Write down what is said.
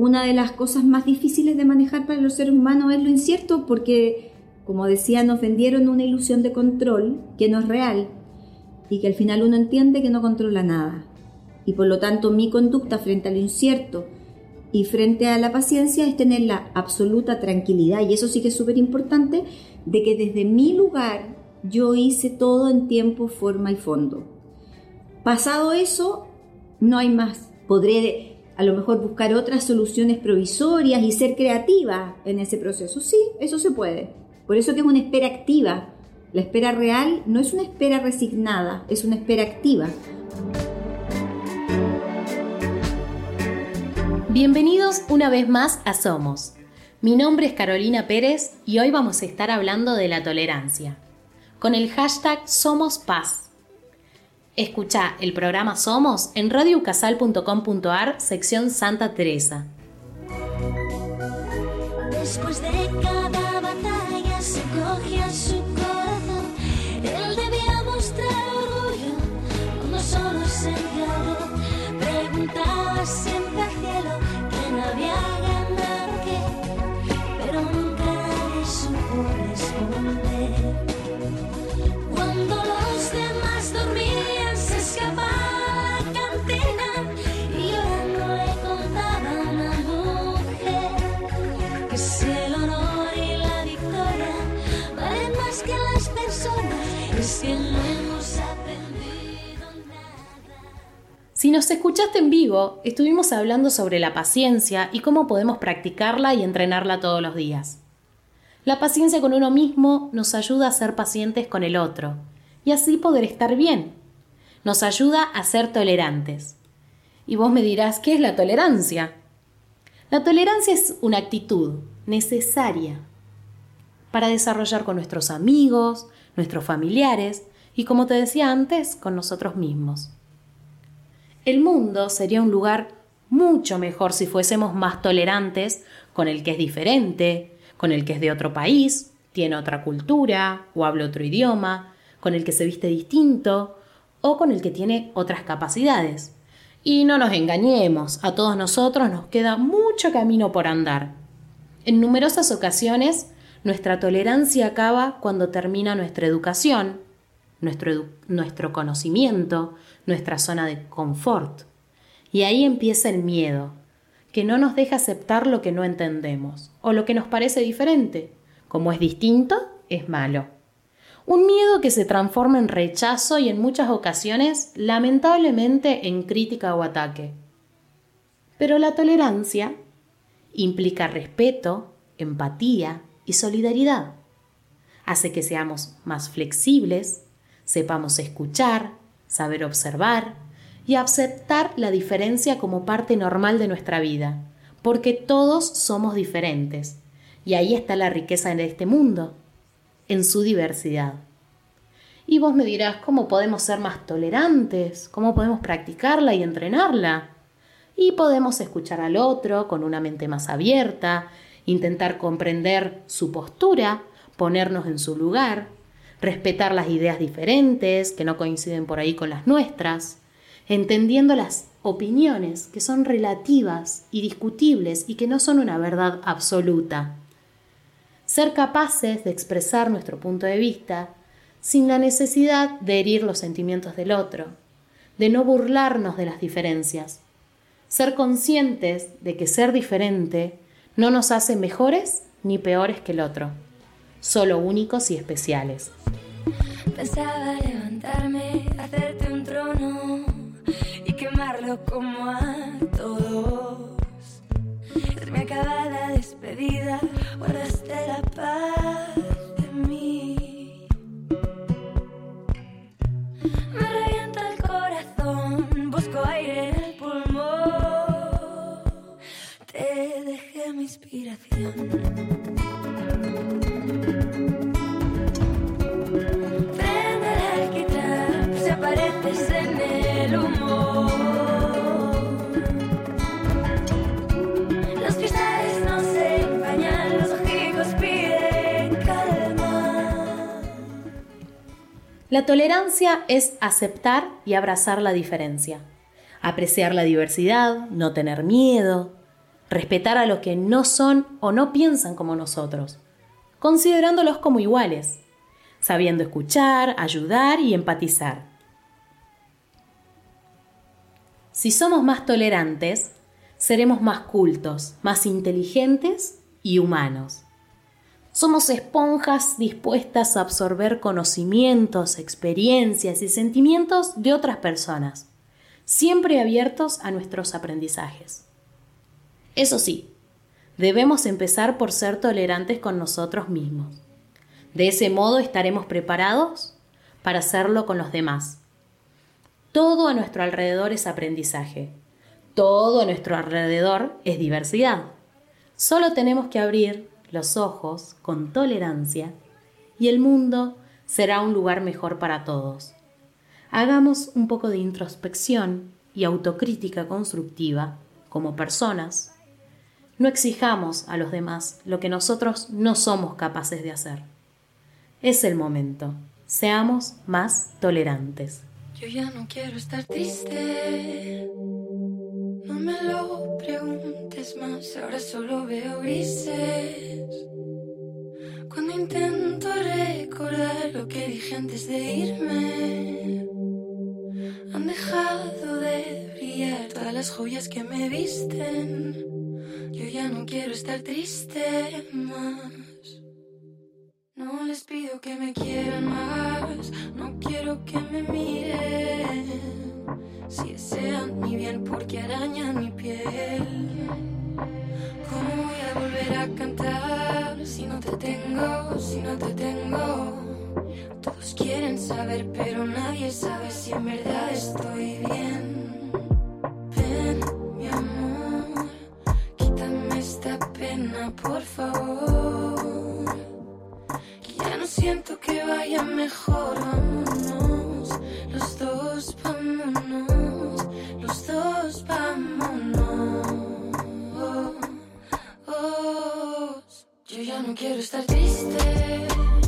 una de las cosas más difíciles de manejar para los seres humanos es lo incierto porque, como decía, nos vendieron una ilusión de control que no es real y que al final uno entiende que no controla nada. Y por lo tanto mi conducta frente a lo incierto y frente a la paciencia es tener la absoluta tranquilidad, y eso sí que es súper importante, de que desde mi lugar yo hice todo en tiempo, forma y fondo. Pasado eso, no hay más. Podré a lo mejor buscar otras soluciones provisorias y ser creativa en ese proceso. Sí, eso se puede. Por eso que es una espera activa. La espera real no es una espera resignada, es una espera activa. Bienvenidos una vez más a Somos. Mi nombre es Carolina Pérez y hoy vamos a estar hablando de la tolerancia, con el hashtag Somos Paz. Escucha el programa Somos en radiocasal.com.ar, sección Santa Teresa. Después de cada batalla se coge a su corazón. Él debía mostrar orgullo, no solo se Preguntaba siempre al cielo que no había nos escuchaste en vivo, estuvimos hablando sobre la paciencia y cómo podemos practicarla y entrenarla todos los días. La paciencia con uno mismo nos ayuda a ser pacientes con el otro y así poder estar bien. Nos ayuda a ser tolerantes. Y vos me dirás, ¿qué es la tolerancia? La tolerancia es una actitud necesaria para desarrollar con nuestros amigos, nuestros familiares y, como te decía antes, con nosotros mismos. El mundo sería un lugar mucho mejor si fuésemos más tolerantes con el que es diferente, con el que es de otro país, tiene otra cultura o habla otro idioma, con el que se viste distinto o con el que tiene otras capacidades. Y no nos engañemos, a todos nosotros nos queda mucho camino por andar. En numerosas ocasiones, nuestra tolerancia acaba cuando termina nuestra educación, nuestro, nuestro conocimiento, nuestra zona de confort. Y ahí empieza el miedo, que no nos deja aceptar lo que no entendemos o lo que nos parece diferente. Como es distinto, es malo. Un miedo que se transforma en rechazo y en muchas ocasiones, lamentablemente, en crítica o ataque. Pero la tolerancia implica respeto, empatía y solidaridad. Hace que seamos más flexibles, sepamos escuchar, saber observar y aceptar la diferencia como parte normal de nuestra vida, porque todos somos diferentes. Y ahí está la riqueza de este mundo, en su diversidad. Y vos me dirás, ¿cómo podemos ser más tolerantes? ¿Cómo podemos practicarla y entrenarla? Y podemos escuchar al otro con una mente más abierta, intentar comprender su postura, ponernos en su lugar, respetar las ideas diferentes que no coinciden por ahí con las nuestras, entendiendo las opiniones que son relativas y discutibles y que no son una verdad absoluta. Ser capaces de expresar nuestro punto de vista sin la necesidad de herir los sentimientos del otro, de no burlarnos de las diferencias. Ser conscientes de que ser diferente no nos hace mejores ni peores que el otro, solo únicos y especiales. Pensaba levantarme, hacerte un trono y quemarlo como a todos. Me acaba la despedida, guardaste la paz de mí. Me revienta el corazón, busco aire en el pulmón. Te dejé mi inspiración. La tolerancia es aceptar y abrazar la diferencia, apreciar la diversidad, no tener miedo, respetar a los que no son o no piensan como nosotros, considerándolos como iguales, sabiendo escuchar, ayudar y empatizar. Si somos más tolerantes, seremos más cultos, más inteligentes y humanos. Somos esponjas dispuestas a absorber conocimientos, experiencias y sentimientos de otras personas, siempre abiertos a nuestros aprendizajes. Eso sí, debemos empezar por ser tolerantes con nosotros mismos. De ese modo estaremos preparados para hacerlo con los demás. Todo a nuestro alrededor es aprendizaje. Todo a nuestro alrededor es diversidad. Solo tenemos que abrir los ojos con tolerancia y el mundo será un lugar mejor para todos. Hagamos un poco de introspección y autocrítica constructiva como personas. No exijamos a los demás lo que nosotros no somos capaces de hacer. Es el momento. Seamos más tolerantes. Yo ya no quiero estar triste. No me lo preguntes más, ahora solo veo grises. Cuando intento recordar lo que dije antes de irme, han dejado de brillar todas las joyas que me visten. Yo ya no quiero estar triste más. No les pido que me quieran más, no quiero que me miren. Si desean mi bien porque arañan mi piel. ¿Cómo voy a volver a cantar si no te tengo, si no te tengo? Todos quieren saber, pero nadie sabe si en verdad estoy bien. Quiero estar triste.